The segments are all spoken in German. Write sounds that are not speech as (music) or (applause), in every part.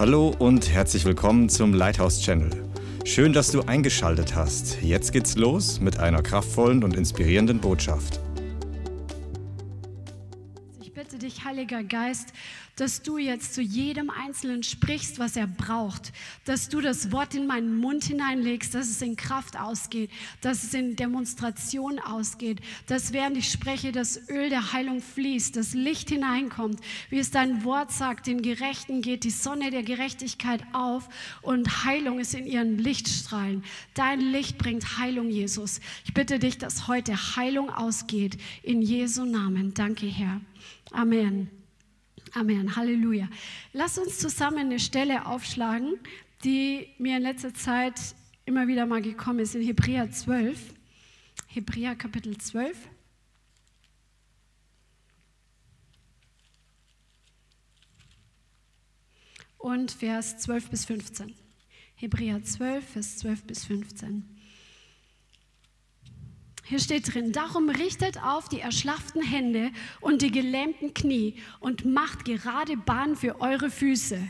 Hallo und herzlich willkommen zum Lighthouse Channel. Schön, dass du eingeschaltet hast. Jetzt geht's los mit einer kraftvollen und inspirierenden Botschaft. Ich bitte dich, Heiliger Geist, dass du jetzt zu jedem Einzelnen sprichst, was er braucht, dass du das Wort in meinen Mund hineinlegst, dass es in Kraft ausgeht, dass es in Demonstration ausgeht, dass während ich spreche, das Öl der Heilung fließt, das Licht hineinkommt, wie es dein Wort sagt, den Gerechten geht die Sonne der Gerechtigkeit auf und Heilung ist in ihren Lichtstrahlen. Dein Licht bringt Heilung, Jesus. Ich bitte dich, dass heute Heilung ausgeht, in Jesu Namen. Danke, Herr. Amen. Amen, Halleluja. Lass uns zusammen eine Stelle aufschlagen, die mir in letzter Zeit immer wieder mal gekommen ist, in Hebräer 12. Hebräer Kapitel 12. Und Vers 12 bis 15. Hebräer 12, Vers 12 bis 15. Hier steht drin, darum richtet auf die erschlafften Hände und die gelähmten Knie und macht gerade Bahn für eure Füße,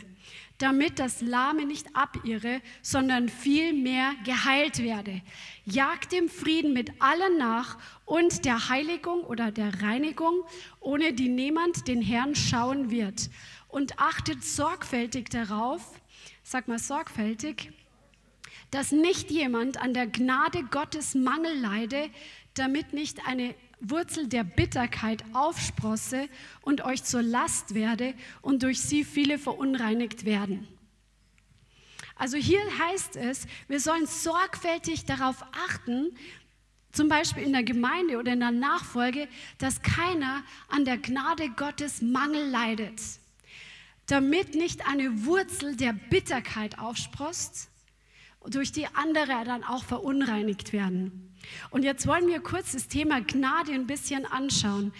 damit das Lahme nicht abirre, sondern vielmehr geheilt werde. Jagt dem Frieden mit allen nach und der Heiligung oder der Reinigung, ohne die niemand den Herrn schauen wird. Und achtet sorgfältig darauf, sag mal sorgfältig, dass nicht jemand an der Gnade Gottes Mangel leide, damit nicht eine Wurzel der Bitterkeit aufsprosse und euch zur Last werde und durch sie viele verunreinigt werden. Also hier heißt es, wir sollen sorgfältig darauf achten, zum Beispiel in der Gemeinde oder in der Nachfolge, dass keiner an der Gnade Gottes Mangel leidet, damit nicht eine Wurzel der Bitterkeit aufsprost durch die andere dann auch verunreinigt werden. Und jetzt wollen wir kurz das Thema Gnade ein bisschen anschauen.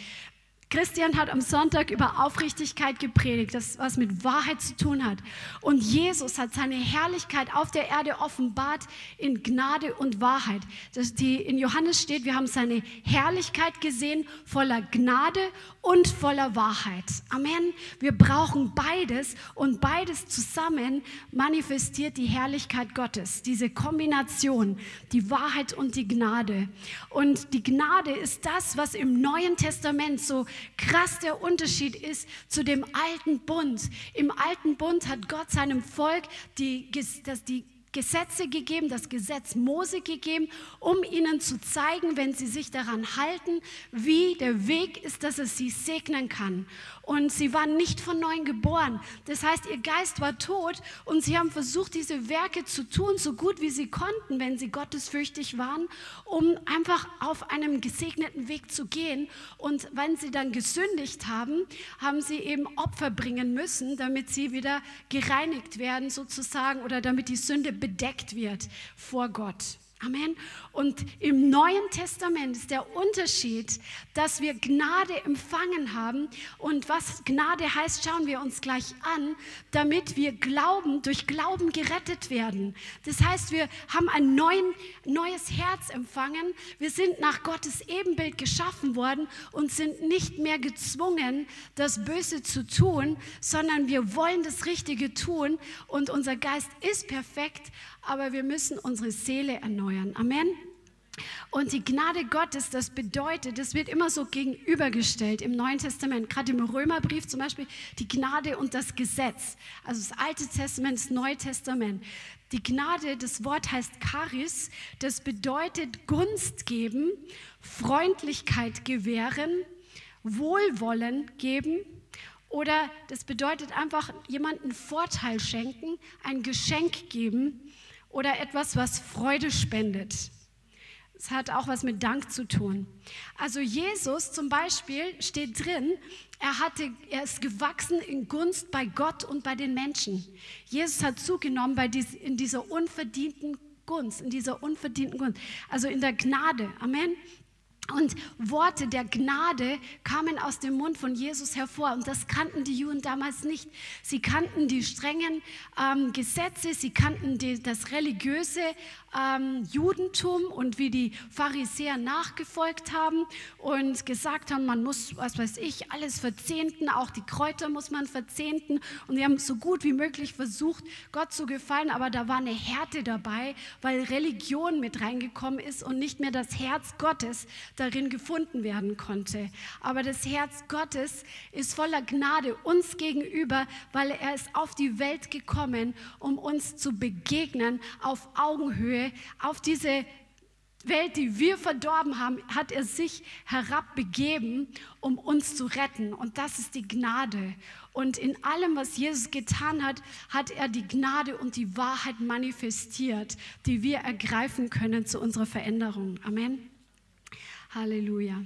Christian hat am Sonntag über Aufrichtigkeit gepredigt, das was mit Wahrheit zu tun hat. Und Jesus hat seine Herrlichkeit auf der Erde offenbart in Gnade und Wahrheit. Das die in Johannes steht, wir haben seine Herrlichkeit gesehen voller Gnade und voller Wahrheit. Amen. Wir brauchen beides und beides zusammen manifestiert die Herrlichkeit Gottes. Diese Kombination, die Wahrheit und die Gnade. Und die Gnade ist das, was im Neuen Testament so krass der Unterschied ist zu dem alten Bund. Im alten Bund hat Gott seinem Volk die, das, die Gesetze gegeben, das Gesetz Mose gegeben, um ihnen zu zeigen, wenn sie sich daran halten, wie der Weg ist, dass es sie segnen kann. Und sie waren nicht von neuem geboren. Das heißt, ihr Geist war tot und sie haben versucht, diese Werke zu tun, so gut wie sie konnten, wenn sie gottesfürchtig waren, um einfach auf einem gesegneten Weg zu gehen. Und wenn sie dann gesündigt haben, haben sie eben Opfer bringen müssen, damit sie wieder gereinigt werden sozusagen oder damit die Sünde bedeckt wird vor Gott. Amen. Und im Neuen Testament ist der Unterschied, dass wir Gnade empfangen haben. Und was Gnade heißt, schauen wir uns gleich an, damit wir glauben, durch Glauben gerettet werden. Das heißt, wir haben ein neuen, neues Herz empfangen. Wir sind nach Gottes Ebenbild geschaffen worden und sind nicht mehr gezwungen, das Böse zu tun, sondern wir wollen das Richtige tun. Und unser Geist ist perfekt, aber wir müssen unsere Seele erneuern. Amen. Und die Gnade Gottes, das bedeutet, das wird immer so gegenübergestellt im Neuen Testament, gerade im Römerbrief zum Beispiel, die Gnade und das Gesetz. Also das Alte Testament, das Neue Testament. Die Gnade, das Wort heißt Charis, das bedeutet Gunst geben, Freundlichkeit gewähren, Wohlwollen geben oder das bedeutet einfach jemanden Vorteil schenken, ein Geschenk geben oder etwas, was Freude spendet. Es hat auch was mit Dank zu tun. Also Jesus zum Beispiel steht drin, er, hatte, er ist gewachsen in Gunst bei Gott und bei den Menschen. Jesus hat zugenommen bei dies, in dieser unverdienten Gunst, in dieser unverdienten Gunst, also in der Gnade. Amen. Und Worte der Gnade kamen aus dem Mund von Jesus hervor. Und das kannten die Juden damals nicht. Sie kannten die strengen ähm, Gesetze, sie kannten die, das religiöse ähm, Judentum und wie die Pharisäer nachgefolgt haben und gesagt haben, man muss, was weiß ich, alles verzehnten, auch die Kräuter muss man verzehnten. Und sie haben so gut wie möglich versucht, Gott zu gefallen, aber da war eine Härte dabei, weil Religion mit reingekommen ist und nicht mehr das Herz Gottes darin gefunden werden konnte. Aber das Herz Gottes ist voller Gnade uns gegenüber, weil er ist auf die Welt gekommen, um uns zu begegnen auf Augenhöhe, auf diese Welt, die wir verdorben haben, hat er sich herabbegeben, um uns zu retten. Und das ist die Gnade. Und in allem, was Jesus getan hat, hat er die Gnade und die Wahrheit manifestiert, die wir ergreifen können zu unserer Veränderung. Amen. Halleluja.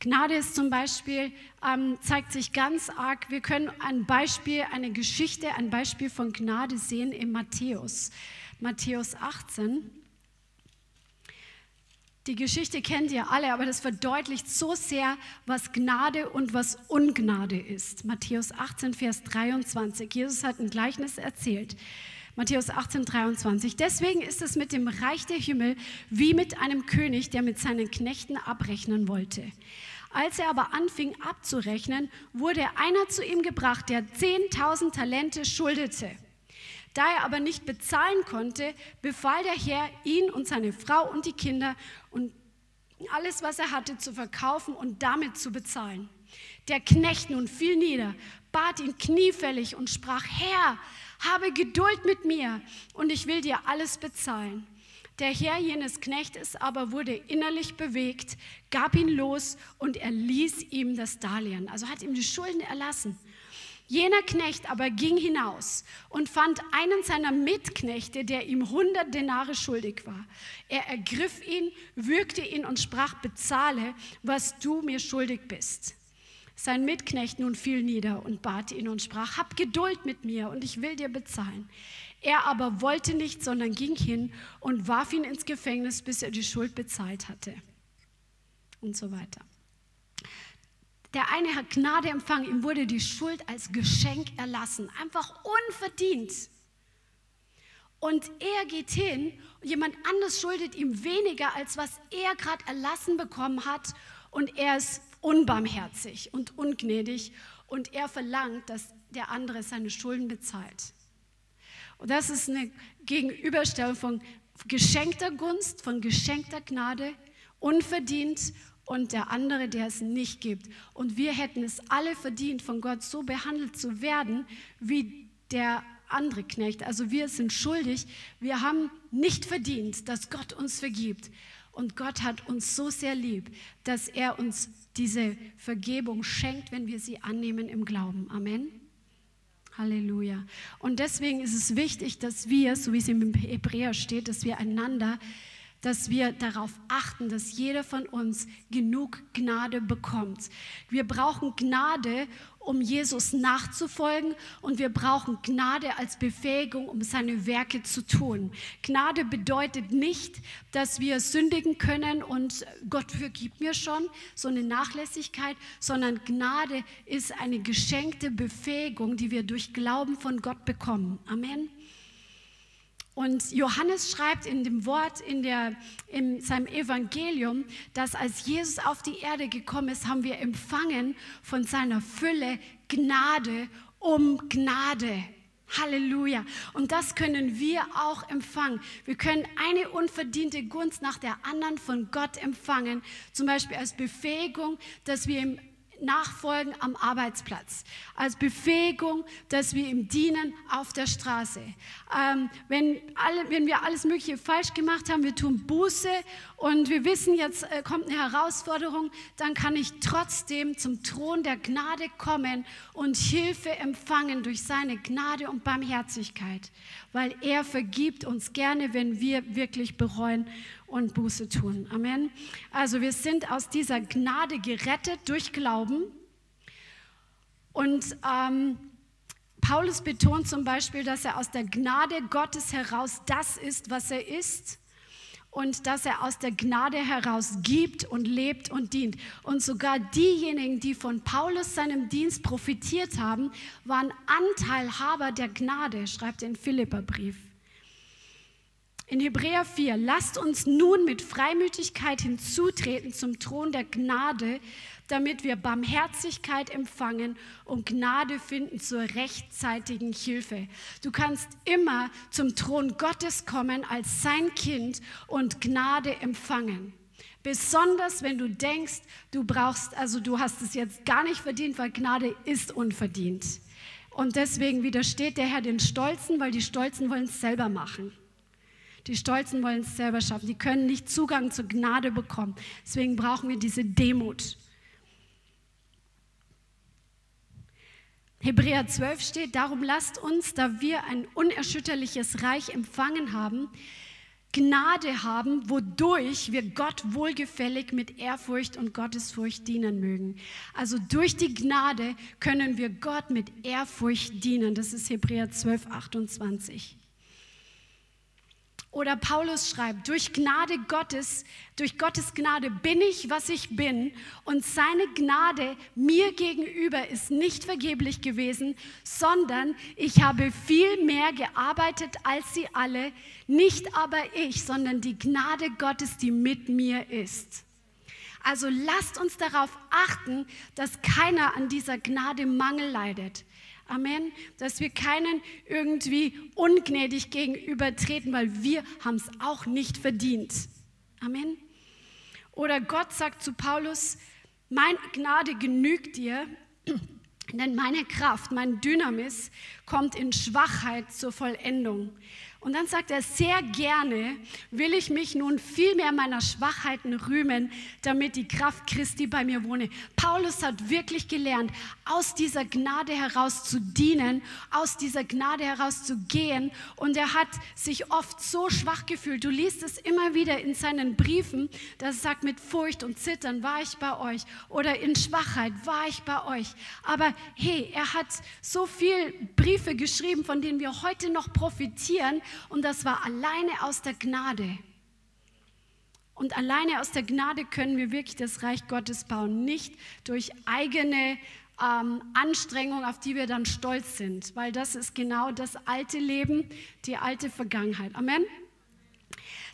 Gnade ist zum Beispiel, ähm, zeigt sich ganz arg. Wir können ein Beispiel, eine Geschichte, ein Beispiel von Gnade sehen in Matthäus. Matthäus 18. Die Geschichte kennt ihr alle, aber das verdeutlicht so sehr, was Gnade und was Ungnade ist. Matthäus 18, Vers 23. Jesus hat ein Gleichnis erzählt. Matthäus 18, 23. Deswegen ist es mit dem Reich der Himmel wie mit einem König, der mit seinen Knechten abrechnen wollte. Als er aber anfing abzurechnen, wurde einer zu ihm gebracht, der 10.000 Talente schuldete. Da er aber nicht bezahlen konnte, befahl der Herr, ihn und seine Frau und die Kinder und alles, was er hatte, zu verkaufen und damit zu bezahlen. Der Knecht nun fiel nieder, bat ihn kniefällig und sprach, Herr, habe Geduld mit mir und ich will dir alles bezahlen. Der Herr jenes Knechtes aber wurde innerlich bewegt, gab ihn los und er ließ ihm das Darlehen, also hat ihm die Schulden erlassen. Jener Knecht aber ging hinaus und fand einen seiner Mitknechte, der ihm 100 Denare schuldig war. Er ergriff ihn, würgte ihn und sprach, bezahle, was du mir schuldig bist. Sein Mitknecht nun fiel nieder und bat ihn und sprach, hab Geduld mit mir und ich will dir bezahlen. Er aber wollte nicht, sondern ging hin und warf ihn ins Gefängnis, bis er die Schuld bezahlt hatte. Und so weiter. Der eine hat Gnade empfangen, ihm wurde die Schuld als Geschenk erlassen, einfach unverdient. Und er geht hin jemand anders schuldet ihm weniger, als was er gerade erlassen bekommen hat. Und er ist unbarmherzig und ungnädig und er verlangt, dass der andere seine Schulden bezahlt. Und das ist eine Gegenüberstellung von geschenkter Gunst, von geschenkter Gnade, unverdient und der andere, der es nicht gibt. Und wir hätten es alle verdient, von Gott so behandelt zu werden, wie der andere Knecht. Also wir sind schuldig. Wir haben nicht verdient, dass Gott uns vergibt. Und Gott hat uns so sehr lieb, dass er uns diese Vergebung schenkt, wenn wir sie annehmen im Glauben. Amen. Halleluja. Und deswegen ist es wichtig, dass wir, so wie es im Hebräer steht, dass wir einander dass wir darauf achten, dass jeder von uns genug Gnade bekommt. Wir brauchen Gnade, um Jesus nachzufolgen und wir brauchen Gnade als Befähigung, um seine Werke zu tun. Gnade bedeutet nicht, dass wir sündigen können und Gott vergibt mir schon, so eine Nachlässigkeit, sondern Gnade ist eine geschenkte Befähigung, die wir durch Glauben von Gott bekommen. Amen. Und Johannes schreibt in dem Wort, in, der, in seinem Evangelium, dass als Jesus auf die Erde gekommen ist, haben wir empfangen von seiner Fülle Gnade um Gnade. Halleluja. Und das können wir auch empfangen. Wir können eine unverdiente Gunst nach der anderen von Gott empfangen. Zum Beispiel als Befähigung, dass wir im Nachfolgen am Arbeitsplatz, als Befähigung, dass wir ihm dienen auf der Straße. Ähm, wenn, alle, wenn wir alles Mögliche falsch gemacht haben, wir tun Buße und wir wissen, jetzt äh, kommt eine Herausforderung, dann kann ich trotzdem zum Thron der Gnade kommen und Hilfe empfangen durch seine Gnade und Barmherzigkeit, weil er vergibt uns gerne, wenn wir wirklich bereuen und Buße tun. Amen. Also wir sind aus dieser Gnade gerettet durch Glauben. Und ähm, Paulus betont zum Beispiel, dass er aus der Gnade Gottes heraus das ist, was er ist. und dass er aus der Gnade heraus gibt und lebt und dient. Und sogar diejenigen, die von Paulus seinem Dienst profitiert haben, waren Anteilhaber der Gnade, schreibt er in Philipperbrief. In Hebräer 4, lasst uns nun mit Freimütigkeit hinzutreten zum Thron der Gnade, damit wir Barmherzigkeit empfangen und Gnade finden zur rechtzeitigen Hilfe. Du kannst immer zum Thron Gottes kommen als sein Kind und Gnade empfangen. Besonders wenn du denkst, du brauchst, also du hast es jetzt gar nicht verdient, weil Gnade ist unverdient. Und deswegen widersteht der Herr den Stolzen, weil die Stolzen wollen es selber machen. Die Stolzen wollen es selber schaffen. Die können nicht Zugang zur Gnade bekommen. Deswegen brauchen wir diese Demut. Hebräer 12 steht, darum lasst uns, da wir ein unerschütterliches Reich empfangen haben, Gnade haben, wodurch wir Gott wohlgefällig mit Ehrfurcht und Gottesfurcht dienen mögen. Also durch die Gnade können wir Gott mit Ehrfurcht dienen. Das ist Hebräer 12, 28. Oder Paulus schreibt, durch Gnade Gottes, durch Gottes Gnade bin ich, was ich bin und seine Gnade mir gegenüber ist nicht vergeblich gewesen, sondern ich habe viel mehr gearbeitet als sie alle, nicht aber ich, sondern die Gnade Gottes, die mit mir ist. Also lasst uns darauf achten, dass keiner an dieser Gnade Mangel leidet. Amen. Dass wir keinen irgendwie ungnädig gegenübertreten, weil wir haben es auch nicht verdient. Amen. Oder Gott sagt zu Paulus, mein Gnade genügt dir, denn meine Kraft, mein Dynamis kommt in Schwachheit zur Vollendung. Und dann sagt er, sehr gerne will ich mich nun viel mehr meiner Schwachheiten rühmen, damit die Kraft Christi bei mir wohne. Paulus hat wirklich gelernt, aus dieser Gnade heraus zu dienen, aus dieser Gnade heraus zu gehen. Und er hat sich oft so schwach gefühlt. Du liest es immer wieder in seinen Briefen, dass er sagt, mit Furcht und Zittern war ich bei euch oder in Schwachheit war ich bei euch. Aber hey, er hat so viele Briefe geschrieben, von denen wir heute noch profitieren und das war alleine aus der Gnade. Und alleine aus der Gnade können wir wirklich das Reich Gottes bauen, nicht durch eigene ähm, Anstrengung, auf die wir dann stolz sind, weil das ist genau das alte Leben, die alte Vergangenheit. Amen.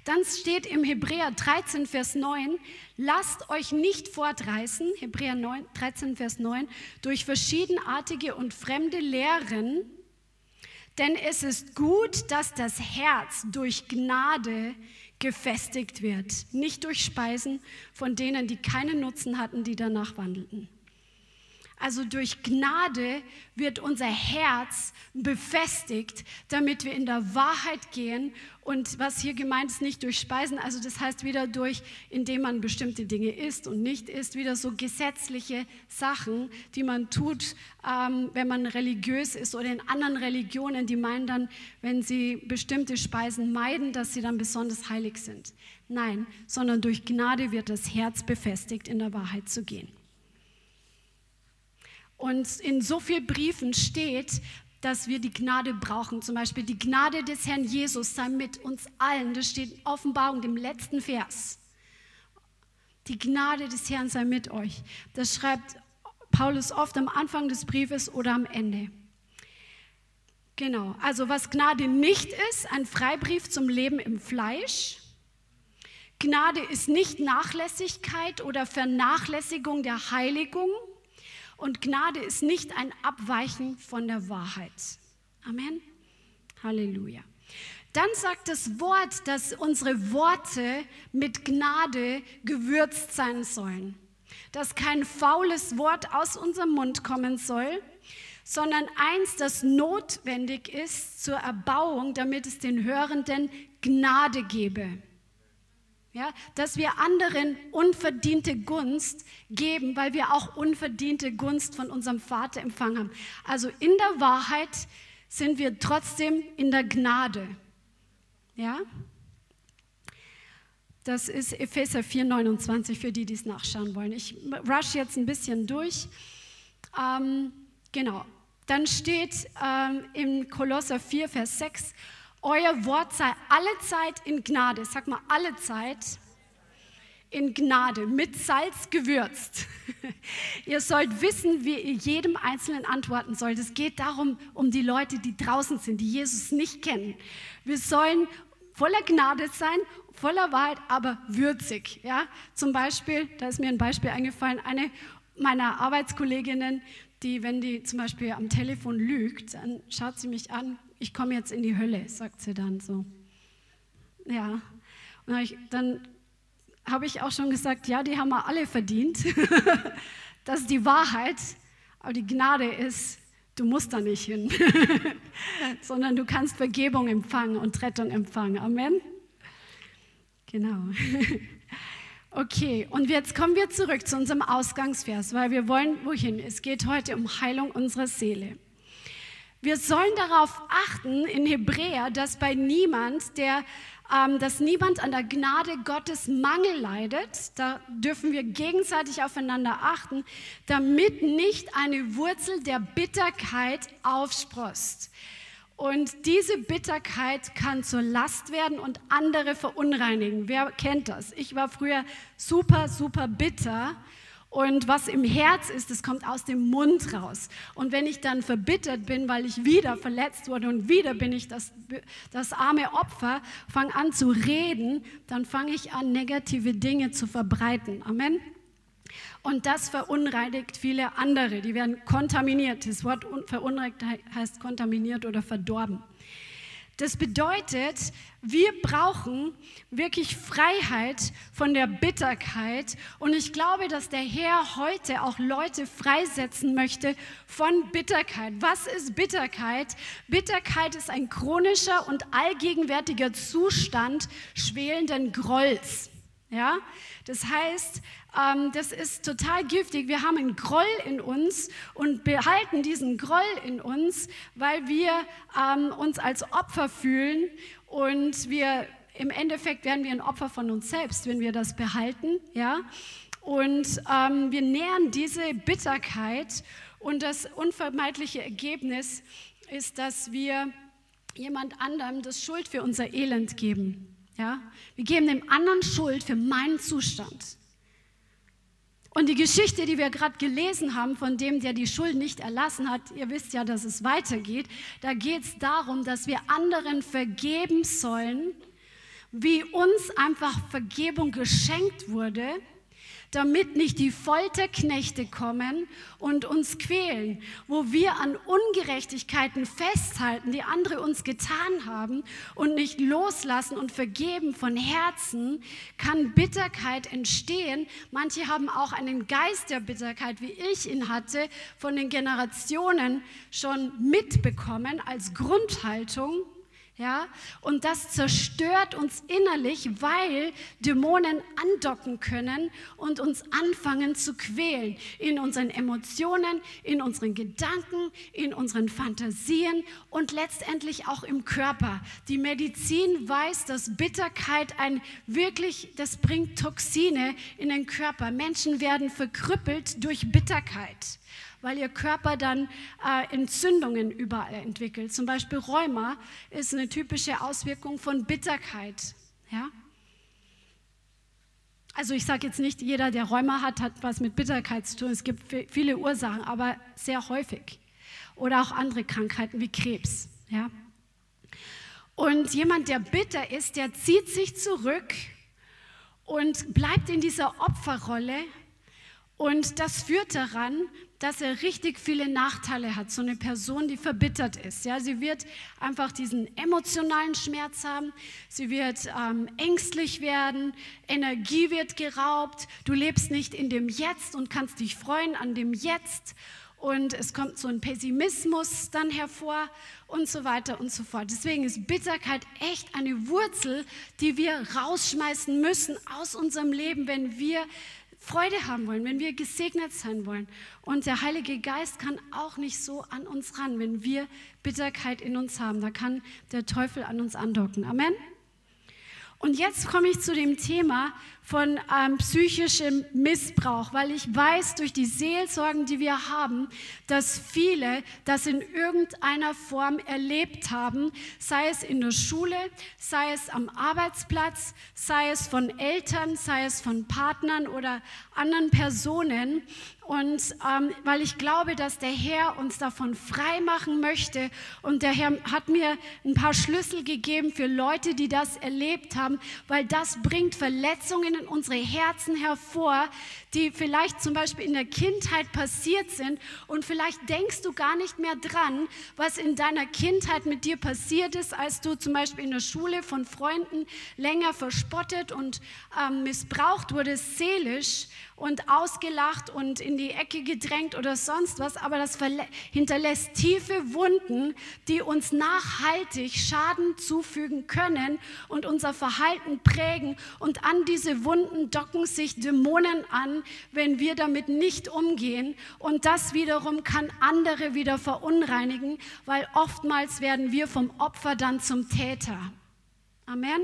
Dann steht im Hebräer 13, Vers 9, lasst euch nicht fortreißen, Hebräer 9, 13, Vers 9, durch verschiedenartige und fremde Lehren, denn es ist gut, dass das Herz durch Gnade gefestigt wird, nicht durch Speisen von denen, die keinen Nutzen hatten, die danach wandelten. Also durch Gnade wird unser Herz befestigt, damit wir in der Wahrheit gehen. Und was hier gemeint ist, nicht durch Speisen, also das heißt wieder durch, indem man bestimmte Dinge isst und nicht isst, wieder so gesetzliche Sachen, die man tut, ähm, wenn man religiös ist oder in anderen Religionen, die meinen dann, wenn sie bestimmte Speisen meiden, dass sie dann besonders heilig sind. Nein, sondern durch Gnade wird das Herz befestigt, in der Wahrheit zu gehen. Und in so vielen Briefen steht, dass wir die Gnade brauchen. Zum Beispiel die Gnade des Herrn Jesus sei mit uns allen. Das steht in Offenbarung, dem letzten Vers. Die Gnade des Herrn sei mit euch. Das schreibt Paulus oft am Anfang des Briefes oder am Ende. Genau, also was Gnade nicht ist, ein Freibrief zum Leben im Fleisch. Gnade ist nicht Nachlässigkeit oder Vernachlässigung der Heiligung und Gnade ist nicht ein Abweichen von der Wahrheit. Amen. Halleluja. Dann sagt das Wort, dass unsere Worte mit Gnade gewürzt sein sollen. Dass kein faules Wort aus unserem Mund kommen soll, sondern eins, das notwendig ist zur Erbauung, damit es den Hörenden Gnade gebe. Ja, dass wir anderen unverdiente Gunst geben, weil wir auch unverdiente Gunst von unserem Vater empfangen haben. Also in der Wahrheit sind wir trotzdem in der Gnade. Ja? Das ist Epheser 4,29 für die, die es nachschauen wollen. Ich rush jetzt ein bisschen durch. Ähm, genau. Dann steht ähm, im Kolosser 4, Vers 6, Euer Wort sei alle Zeit in Gnade. Sag mal, alle Zeit in Gnade, mit Salz gewürzt. (laughs) ihr sollt wissen, wie ihr jedem Einzelnen antworten sollt. Es geht darum, um die Leute, die draußen sind, die Jesus nicht kennen. Wir sollen voller Gnade sein, voller Wahrheit, aber würzig. Ja? Zum Beispiel, da ist mir ein Beispiel eingefallen, eine meiner Arbeitskolleginnen, die, wenn die zum Beispiel am Telefon lügt, dann schaut sie mich an, ich komme jetzt in die Hölle, sagt sie dann so. Ja, und dann habe ich auch schon gesagt, ja, die haben wir alle verdient. (laughs) das ist die Wahrheit. Aber die Gnade ist, du musst da nicht hin, (laughs) sondern du kannst Vergebung empfangen und Rettung empfangen. Amen. Genau. (laughs) Okay, und jetzt kommen wir zurück zu unserem Ausgangsvers, weil wir wollen wohin? Es geht heute um Heilung unserer Seele. Wir sollen darauf achten in Hebräer, dass bei niemand, der ähm, dass niemand an der Gnade Gottes Mangel leidet. Da dürfen wir gegenseitig aufeinander achten, damit nicht eine Wurzel der Bitterkeit aufsprost. Und diese Bitterkeit kann zur Last werden und andere verunreinigen. Wer kennt das? Ich war früher super, super bitter und was im Herz ist, das kommt aus dem Mund raus. Und wenn ich dann verbittert bin, weil ich wieder verletzt wurde und wieder bin ich das, das arme Opfer, fange an zu reden, dann fange ich an, negative Dinge zu verbreiten. Amen. Und das verunreinigt viele andere. Die werden kontaminiert. Das Wort verunreinigt heißt kontaminiert oder verdorben. Das bedeutet, wir brauchen wirklich Freiheit von der Bitterkeit. Und ich glaube, dass der Herr heute auch Leute freisetzen möchte von Bitterkeit. Was ist Bitterkeit? Bitterkeit ist ein chronischer und allgegenwärtiger Zustand schwelenden Grolls. Ja? Das heißt, ähm, das ist total giftig. Wir haben einen Groll in uns und behalten diesen Groll in uns, weil wir ähm, uns als Opfer fühlen und wir im Endeffekt werden wir ein Opfer von uns selbst, wenn wir das behalten. Ja? Und ähm, wir nähern diese Bitterkeit und das unvermeidliche Ergebnis ist, dass wir jemand anderem das Schuld für unser Elend geben. Ja? Wir geben dem anderen Schuld für meinen Zustand. Und die Geschichte, die wir gerade gelesen haben, von dem, der die Schuld nicht erlassen hat, ihr wisst ja, dass es weitergeht, da geht es darum, dass wir anderen vergeben sollen, wie uns einfach Vergebung geschenkt wurde damit nicht die Folterknechte kommen und uns quälen, wo wir an Ungerechtigkeiten festhalten, die andere uns getan haben und nicht loslassen und vergeben von Herzen, kann Bitterkeit entstehen. Manche haben auch einen Geist der Bitterkeit, wie ich ihn hatte, von den Generationen schon mitbekommen als Grundhaltung. Ja, und das zerstört uns innerlich, weil Dämonen andocken können und uns anfangen zu quälen in unseren Emotionen, in unseren Gedanken, in unseren Fantasien und letztendlich auch im Körper. Die Medizin weiß, dass Bitterkeit ein wirklich, das bringt Toxine in den Körper. Menschen werden verkrüppelt durch Bitterkeit weil ihr Körper dann äh, Entzündungen überall entwickelt. Zum Beispiel Rheuma ist eine typische Auswirkung von Bitterkeit. Ja? Also ich sage jetzt nicht, jeder, der Rheuma hat, hat was mit Bitterkeit zu tun. Es gibt viele Ursachen, aber sehr häufig. Oder auch andere Krankheiten wie Krebs. Ja? Und jemand, der bitter ist, der zieht sich zurück und bleibt in dieser Opferrolle. Und das führt daran, dass er richtig viele Nachteile hat. So eine Person, die verbittert ist. Ja, sie wird einfach diesen emotionalen Schmerz haben. Sie wird ähm, ängstlich werden. Energie wird geraubt. Du lebst nicht in dem Jetzt und kannst dich freuen an dem Jetzt. Und es kommt so ein Pessimismus dann hervor und so weiter und so fort. Deswegen ist Bitterkeit echt eine Wurzel, die wir rausschmeißen müssen aus unserem Leben, wenn wir Freude haben wollen, wenn wir gesegnet sein wollen. Und der Heilige Geist kann auch nicht so an uns ran, wenn wir Bitterkeit in uns haben. Da kann der Teufel an uns andocken. Amen. Und jetzt komme ich zu dem Thema von ähm, psychischem Missbrauch, weil ich weiß durch die Seelsorgen, die wir haben, dass viele das in irgendeiner Form erlebt haben, sei es in der Schule, sei es am Arbeitsplatz, sei es von Eltern, sei es von Partnern oder anderen Personen. Und ähm, weil ich glaube, dass der Herr uns davon frei machen möchte. Und der Herr hat mir ein paar Schlüssel gegeben für Leute, die das erlebt haben, weil das bringt Verletzungen in unsere Herzen hervor, die vielleicht zum Beispiel in der Kindheit passiert sind. Und vielleicht denkst du gar nicht mehr dran, was in deiner Kindheit mit dir passiert ist, als du zum Beispiel in der Schule von Freunden länger verspottet und ähm, missbraucht wurdest, seelisch und ausgelacht und in die Ecke gedrängt oder sonst was, aber das hinterlässt tiefe Wunden, die uns nachhaltig Schaden zufügen können und unser Verhalten prägen. Und an diese Wunden docken sich Dämonen an, wenn wir damit nicht umgehen. Und das wiederum kann andere wieder verunreinigen, weil oftmals werden wir vom Opfer dann zum Täter. Amen.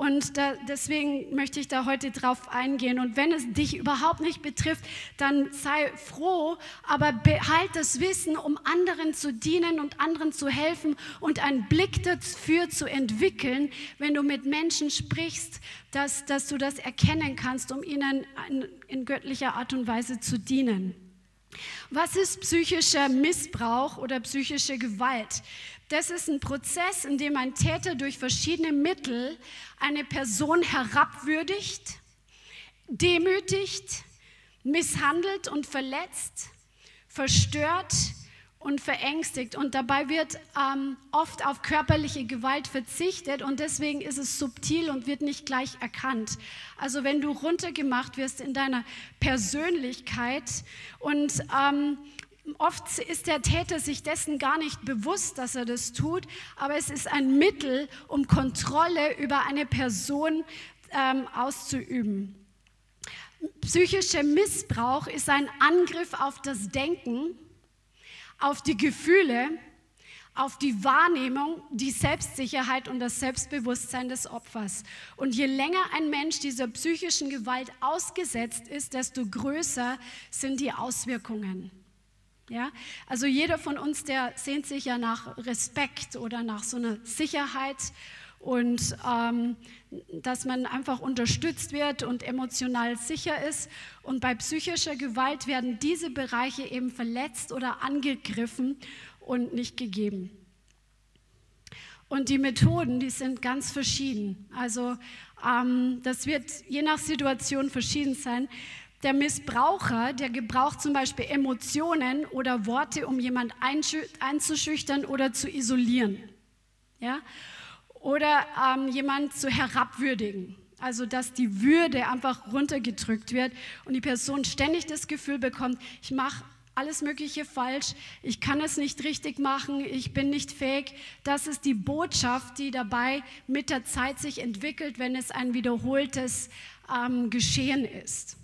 Und da, deswegen möchte ich da heute drauf eingehen. Und wenn es dich überhaupt nicht betrifft, dann sei froh, aber behalt das Wissen, um anderen zu dienen und anderen zu helfen und einen Blick dafür zu entwickeln, wenn du mit Menschen sprichst, dass, dass du das erkennen kannst, um ihnen in, in göttlicher Art und Weise zu dienen. Was ist psychischer Missbrauch oder psychische Gewalt? Das ist ein Prozess, in dem ein Täter durch verschiedene Mittel eine Person herabwürdigt, demütigt, misshandelt und verletzt, verstört und verängstigt. Und dabei wird ähm, oft auf körperliche Gewalt verzichtet und deswegen ist es subtil und wird nicht gleich erkannt. Also wenn du runtergemacht wirst in deiner Persönlichkeit und ähm, Oft ist der Täter sich dessen gar nicht bewusst, dass er das tut, aber es ist ein Mittel, um Kontrolle über eine Person ähm, auszuüben. Psychischer Missbrauch ist ein Angriff auf das Denken, auf die Gefühle, auf die Wahrnehmung, die Selbstsicherheit und das Selbstbewusstsein des Opfers. Und je länger ein Mensch dieser psychischen Gewalt ausgesetzt ist, desto größer sind die Auswirkungen. Ja? Also jeder von uns, der sehnt sich ja nach Respekt oder nach so einer Sicherheit und ähm, dass man einfach unterstützt wird und emotional sicher ist. Und bei psychischer Gewalt werden diese Bereiche eben verletzt oder angegriffen und nicht gegeben. Und die Methoden, die sind ganz verschieden. Also ähm, das wird je nach Situation verschieden sein. Der Missbraucher, der gebraucht zum Beispiel Emotionen oder Worte, um jemand einzuschüchtern oder zu isolieren. Ja? Oder ähm, jemand zu herabwürdigen. Also, dass die Würde einfach runtergedrückt wird und die Person ständig das Gefühl bekommt, ich mache alles Mögliche falsch, ich kann es nicht richtig machen, ich bin nicht fähig. Das ist die Botschaft, die dabei mit der Zeit sich entwickelt, wenn es ein wiederholtes ähm, Geschehen ist.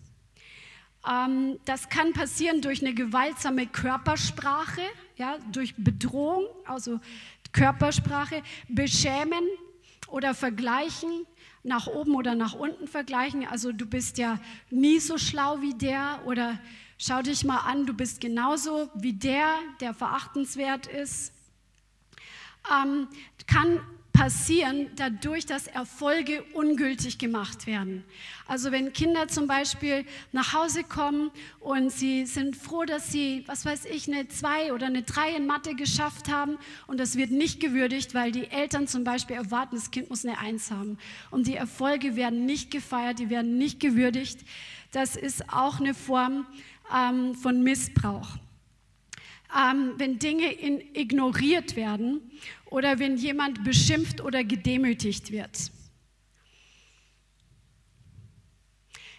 Ähm, das kann passieren durch eine gewaltsame Körpersprache, ja, durch Bedrohung, also Körpersprache, beschämen oder vergleichen, nach oben oder nach unten vergleichen. Also du bist ja nie so schlau wie der oder schau dich mal an, du bist genauso wie der, der verachtenswert ist. Ähm, kann passieren dadurch, dass Erfolge ungültig gemacht werden. Also wenn Kinder zum Beispiel nach Hause kommen und sie sind froh, dass sie, was weiß ich, eine 2 oder eine 3 in Mathe geschafft haben und das wird nicht gewürdigt, weil die Eltern zum Beispiel erwarten, das Kind muss eine 1 haben. Und die Erfolge werden nicht gefeiert, die werden nicht gewürdigt. Das ist auch eine Form ähm, von Missbrauch. Ähm, wenn Dinge in, ignoriert werden oder wenn jemand beschimpft oder gedemütigt wird.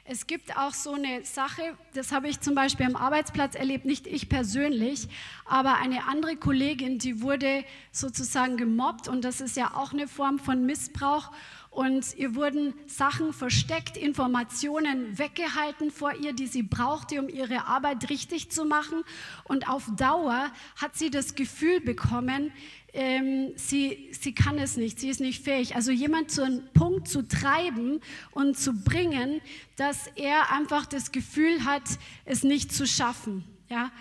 Es gibt auch so eine Sache, das habe ich zum Beispiel am Arbeitsplatz erlebt, nicht ich persönlich, aber eine andere Kollegin, die wurde sozusagen gemobbt und das ist ja auch eine Form von Missbrauch und ihr wurden Sachen versteckt, Informationen weggehalten vor ihr, die sie brauchte, um ihre Arbeit richtig zu machen. Und auf Dauer hat sie das Gefühl bekommen, ähm, sie, sie kann es nicht, sie ist nicht fähig. Also jemand zu einem Punkt zu treiben und zu bringen, dass er einfach das Gefühl hat, es nicht zu schaffen. Ja?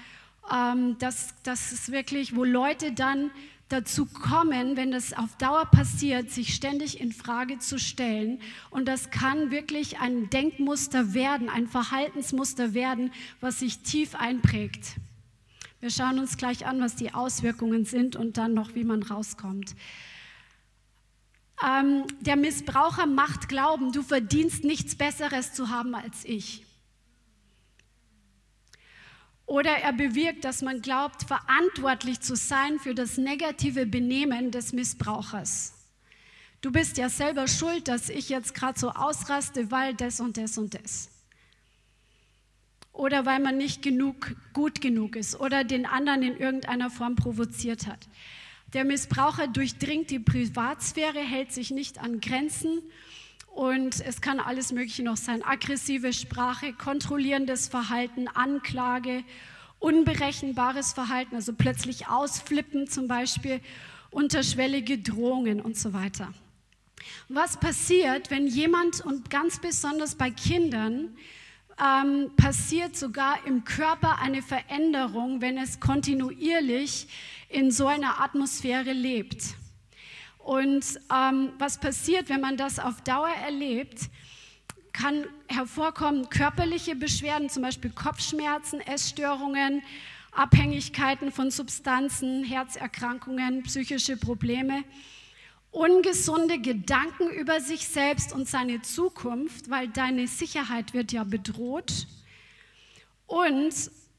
Ähm, das, das ist wirklich, wo Leute dann dazu kommen, wenn das auf Dauer passiert, sich ständig in Frage zu stellen. Und das kann wirklich ein Denkmuster werden, ein Verhaltensmuster werden, was sich tief einprägt. Wir schauen uns gleich an, was die Auswirkungen sind und dann noch, wie man rauskommt. Ähm, der Missbraucher macht glauben, du verdienst nichts Besseres zu haben als ich. Oder er bewirkt, dass man glaubt, verantwortlich zu sein für das negative Benehmen des Missbrauchers. Du bist ja selber schuld, dass ich jetzt gerade so ausraste, weil das und das und das. Oder weil man nicht genug, gut genug ist oder den anderen in irgendeiner Form provoziert hat. Der Missbraucher durchdringt die Privatsphäre, hält sich nicht an Grenzen und es kann alles Mögliche noch sein. Aggressive Sprache, kontrollierendes Verhalten, Anklage, unberechenbares Verhalten, also plötzlich ausflippen zum Beispiel, unterschwellige Drohungen und so weiter. Was passiert, wenn jemand und ganz besonders bei Kindern ähm, passiert sogar im Körper eine Veränderung, wenn es kontinuierlich in so einer Atmosphäre lebt? Und ähm, was passiert, wenn man das auf Dauer erlebt, kann hervorkommen körperliche Beschwerden, zum Beispiel Kopfschmerzen, Essstörungen, Abhängigkeiten von Substanzen, Herzerkrankungen, psychische Probleme, ungesunde Gedanken über sich selbst und seine Zukunft, weil deine Sicherheit wird ja bedroht. Und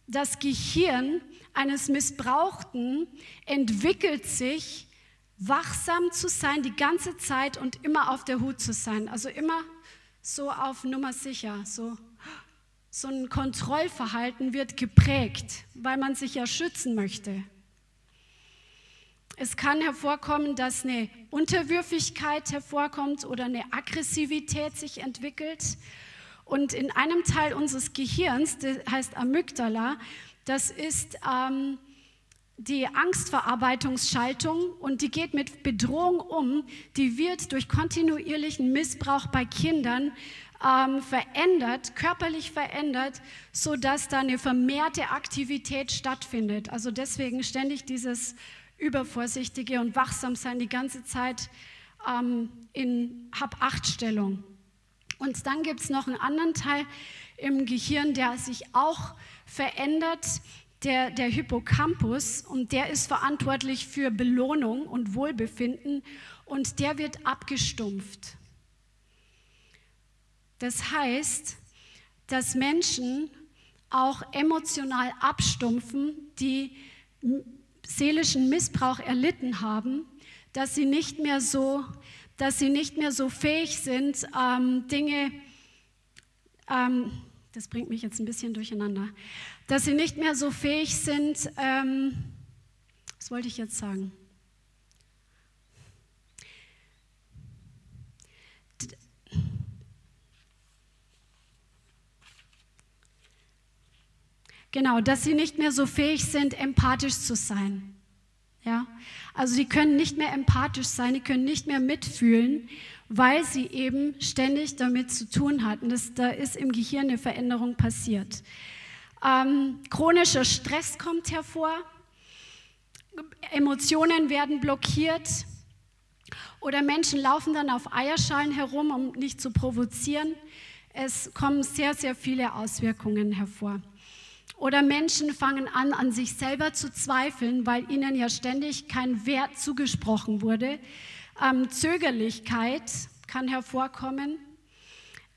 das Gehirn eines Missbrauchten entwickelt sich wachsam zu sein die ganze Zeit und immer auf der Hut zu sein. Also immer so auf Nummer sicher. So, so ein Kontrollverhalten wird geprägt, weil man sich ja schützen möchte. Es kann hervorkommen, dass eine Unterwürfigkeit hervorkommt oder eine Aggressivität sich entwickelt. Und in einem Teil unseres Gehirns, das heißt Amygdala, das ist ähm, die Angstverarbeitungsschaltung und die geht mit Bedrohung um, die wird durch kontinuierlichen Missbrauch bei Kindern ähm, verändert, körperlich verändert, sodass da eine vermehrte Aktivität stattfindet. Also deswegen ständig dieses übervorsichtige und wachsam sein die ganze Zeit ähm, in Hab-Acht-Stellung. Und dann gibt es noch einen anderen Teil im Gehirn, der sich auch verändert der, der Hippocampus und der ist verantwortlich für Belohnung und Wohlbefinden und der wird abgestumpft. Das heißt, dass Menschen auch emotional abstumpfen, die seelischen Missbrauch erlitten haben, dass sie nicht mehr so, dass sie nicht mehr so fähig sind, ähm, Dinge ähm, das bringt mich jetzt ein bisschen durcheinander, dass sie nicht mehr so fähig sind, ähm, was wollte ich jetzt sagen? Genau, dass sie nicht mehr so fähig sind, empathisch zu sein. Ja? Also sie können nicht mehr empathisch sein, die können nicht mehr mitfühlen weil sie eben ständig damit zu tun hatten. Das, da ist im Gehirn eine Veränderung passiert. Ähm, chronischer Stress kommt hervor, Emotionen werden blockiert oder Menschen laufen dann auf Eierschalen herum, um nicht zu provozieren. Es kommen sehr, sehr viele Auswirkungen hervor. Oder Menschen fangen an, an sich selber zu zweifeln, weil ihnen ja ständig kein Wert zugesprochen wurde. Ähm, Zögerlichkeit kann hervorkommen,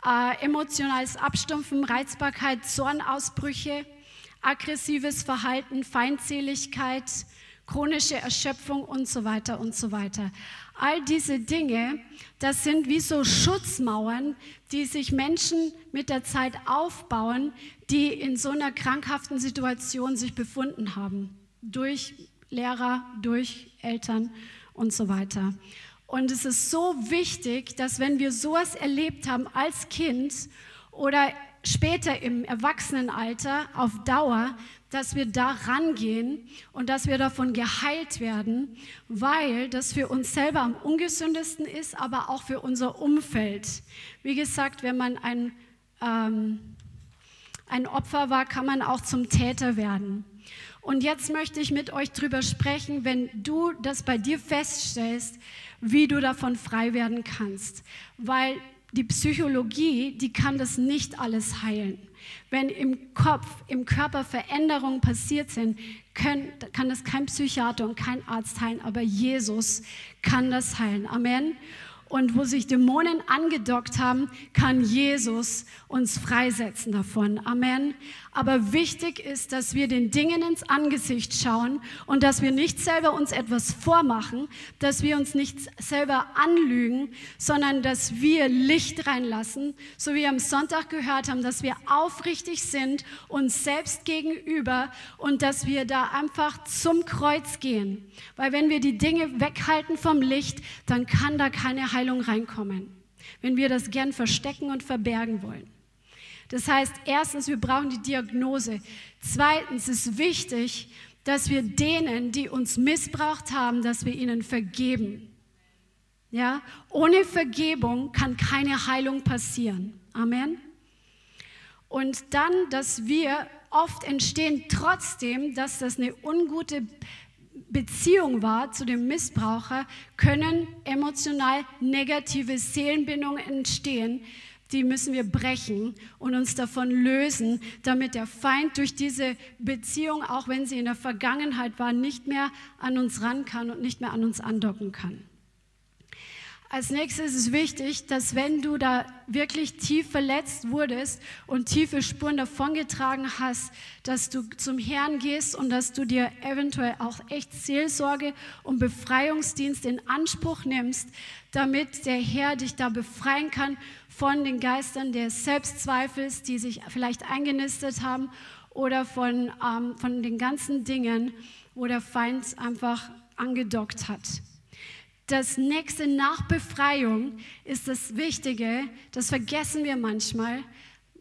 äh, emotionales Abstumpfen, Reizbarkeit, Zornausbrüche, aggressives Verhalten, Feindseligkeit, chronische Erschöpfung und so weiter und so weiter. All diese Dinge, das sind wie so Schutzmauern, die sich Menschen mit der Zeit aufbauen, die in so einer krankhaften Situation sich befunden haben. Durch Lehrer, durch Eltern und so weiter. Und es ist so wichtig, dass wenn wir sowas erlebt haben als Kind oder später im Erwachsenenalter auf Dauer, dass wir da rangehen und dass wir davon geheilt werden, weil das für uns selber am ungesündesten ist, aber auch für unser Umfeld. Wie gesagt, wenn man ein, ähm, ein Opfer war, kann man auch zum Täter werden. Und jetzt möchte ich mit euch drüber sprechen, wenn du das bei dir feststellst, wie du davon frei werden kannst. Weil die Psychologie, die kann das nicht alles heilen. Wenn im Kopf, im Körper Veränderungen passiert sind, können, kann das kein Psychiater und kein Arzt heilen, aber Jesus kann das heilen. Amen und wo sich Dämonen angedockt haben, kann Jesus uns freisetzen davon. Amen. Aber wichtig ist, dass wir den Dingen ins Angesicht schauen und dass wir nicht selber uns etwas vormachen, dass wir uns nicht selber anlügen, sondern dass wir Licht reinlassen, so wie wir am Sonntag gehört haben, dass wir aufrichtig sind uns selbst gegenüber und dass wir da einfach zum Kreuz gehen. Weil wenn wir die Dinge weghalten vom Licht, dann kann da keine Heilung reinkommen. Wenn wir das gern verstecken und verbergen wollen. Das heißt, erstens, wir brauchen die Diagnose. Zweitens ist wichtig, dass wir denen, die uns missbraucht haben, dass wir ihnen vergeben. Ja, ohne Vergebung kann keine Heilung passieren. Amen. Und dann, dass wir oft entstehen trotzdem, dass das eine ungute Beziehung war zu dem Missbraucher, können emotional negative Seelenbindungen entstehen, die müssen wir brechen und uns davon lösen, damit der Feind durch diese Beziehung, auch wenn sie in der Vergangenheit war, nicht mehr an uns ran kann und nicht mehr an uns andocken kann. Als nächstes ist es wichtig, dass wenn du da wirklich tief verletzt wurdest und tiefe Spuren davongetragen hast, dass du zum Herrn gehst und dass du dir eventuell auch echt Seelsorge und Befreiungsdienst in Anspruch nimmst, damit der Herr dich da befreien kann von den Geistern des Selbstzweifels, die sich vielleicht eingenistet haben oder von, ähm, von den ganzen Dingen, wo der Feind einfach angedockt hat das nächste nach Befreiung ist das Wichtige, das vergessen wir manchmal.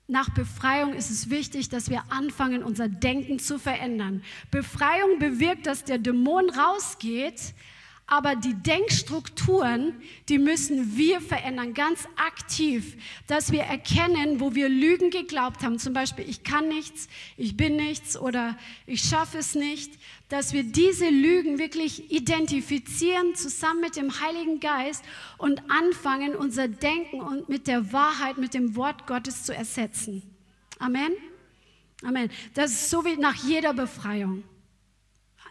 Nach Befreiung ist es wichtig, dass wir anfangen, unser Denken zu verändern. Befreiung bewirkt, dass der Dämon rausgeht, aber die Denkstrukturen, die müssen wir verändern, ganz aktiv, dass wir erkennen, wo wir Lügen geglaubt haben. Zum Beispiel, ich kann nichts, ich bin nichts oder ich schaffe es nicht. Dass wir diese Lügen wirklich identifizieren zusammen mit dem Heiligen Geist und anfangen, unser Denken und mit der Wahrheit, mit dem Wort Gottes zu ersetzen. Amen. Amen. Das ist so wie nach jeder Befreiung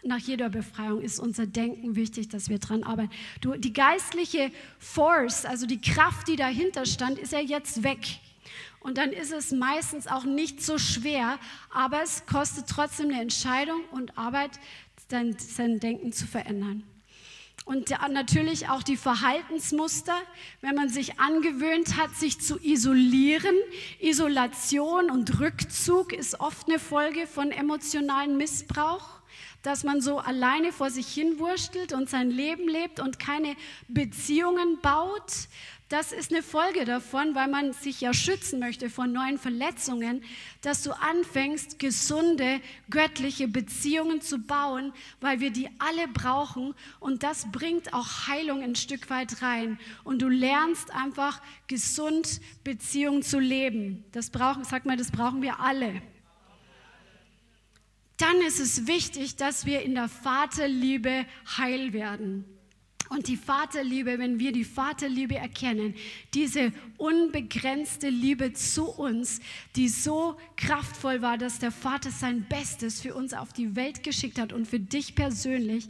nach jeder Befreiung ist unser Denken wichtig, dass wir dran arbeiten. Du, die geistliche Force, also die Kraft, die dahinter stand, ist ja jetzt weg. Und dann ist es meistens auch nicht so schwer, aber es kostet trotzdem eine Entscheidung und Arbeit, sein, sein Denken zu verändern. Und natürlich auch die Verhaltensmuster, wenn man sich angewöhnt hat, sich zu isolieren. Isolation und Rückzug ist oft eine Folge von emotionalen Missbrauch dass man so alleine vor sich hin wurstelt und sein Leben lebt und keine Beziehungen baut. Das ist eine Folge davon, weil man sich ja schützen möchte vor neuen Verletzungen, dass du anfängst, gesunde, göttliche Beziehungen zu bauen, weil wir die alle brauchen und das bringt auch Heilung ein Stück weit rein. Und du lernst einfach gesund Beziehungen zu leben. Das brauchen, sag mal, das brauchen wir alle dann ist es wichtig, dass wir in der Vaterliebe heil werden. Und die Vaterliebe, wenn wir die Vaterliebe erkennen, diese unbegrenzte Liebe zu uns, die so kraftvoll war, dass der Vater sein Bestes für uns auf die Welt geschickt hat und für dich persönlich,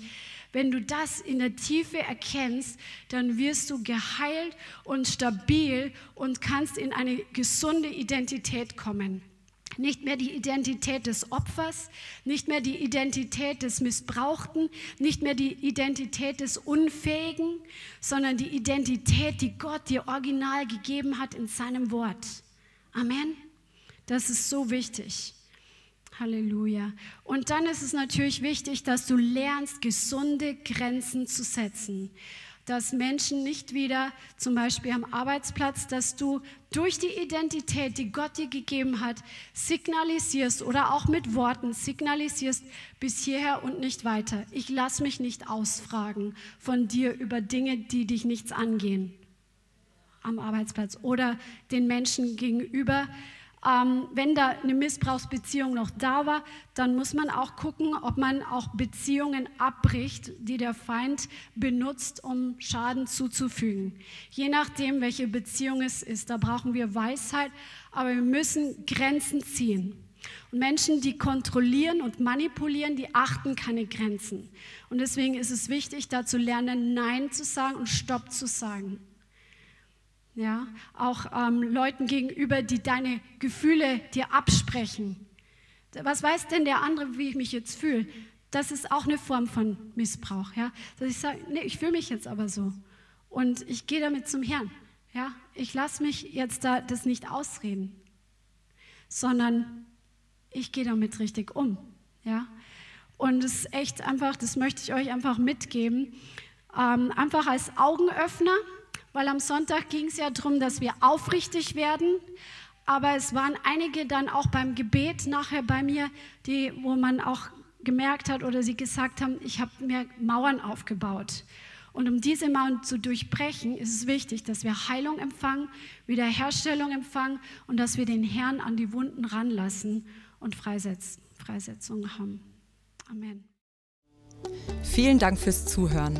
wenn du das in der Tiefe erkennst, dann wirst du geheilt und stabil und kannst in eine gesunde Identität kommen. Nicht mehr die Identität des Opfers, nicht mehr die Identität des Missbrauchten, nicht mehr die Identität des Unfähigen, sondern die Identität, die Gott dir original gegeben hat in seinem Wort. Amen. Das ist so wichtig. Halleluja. Und dann ist es natürlich wichtig, dass du lernst, gesunde Grenzen zu setzen dass Menschen nicht wieder, zum Beispiel am Arbeitsplatz, dass du durch die Identität, die Gott dir gegeben hat, signalisierst oder auch mit Worten signalisierst bis hierher und nicht weiter. Ich lasse mich nicht ausfragen von dir über Dinge, die dich nichts angehen am Arbeitsplatz oder den Menschen gegenüber ähm, wenn da eine Missbrauchsbeziehung noch da war, dann muss man auch gucken, ob man auch Beziehungen abbricht, die der Feind benutzt, um Schaden zuzufügen. Je nachdem, welche Beziehung es ist, da brauchen wir Weisheit, aber wir müssen Grenzen ziehen. Und Menschen, die kontrollieren und manipulieren, die achten keine Grenzen. Und deswegen ist es wichtig, da zu lernen, Nein zu sagen und Stopp zu sagen ja, auch ähm, Leuten gegenüber, die deine Gefühle dir absprechen. Was weiß denn der andere, wie ich mich jetzt fühle? Das ist auch eine Form von Missbrauch, ja. Dass ich sage, nee, ich fühle mich jetzt aber so und ich gehe damit zum Herrn, ja. Ich lasse mich jetzt da das nicht ausreden, sondern ich gehe damit richtig um, ja. Und es ist echt einfach, das möchte ich euch einfach mitgeben, ähm, einfach als Augenöffner weil am Sonntag ging es ja darum, dass wir aufrichtig werden. Aber es waren einige dann auch beim Gebet nachher bei mir, die, wo man auch gemerkt hat oder sie gesagt haben, ich habe mir Mauern aufgebaut. Und um diese Mauern zu durchbrechen, ist es wichtig, dass wir Heilung empfangen, Wiederherstellung empfangen und dass wir den Herrn an die Wunden ranlassen und Freisetz, Freisetzung haben. Amen. Vielen Dank fürs Zuhören.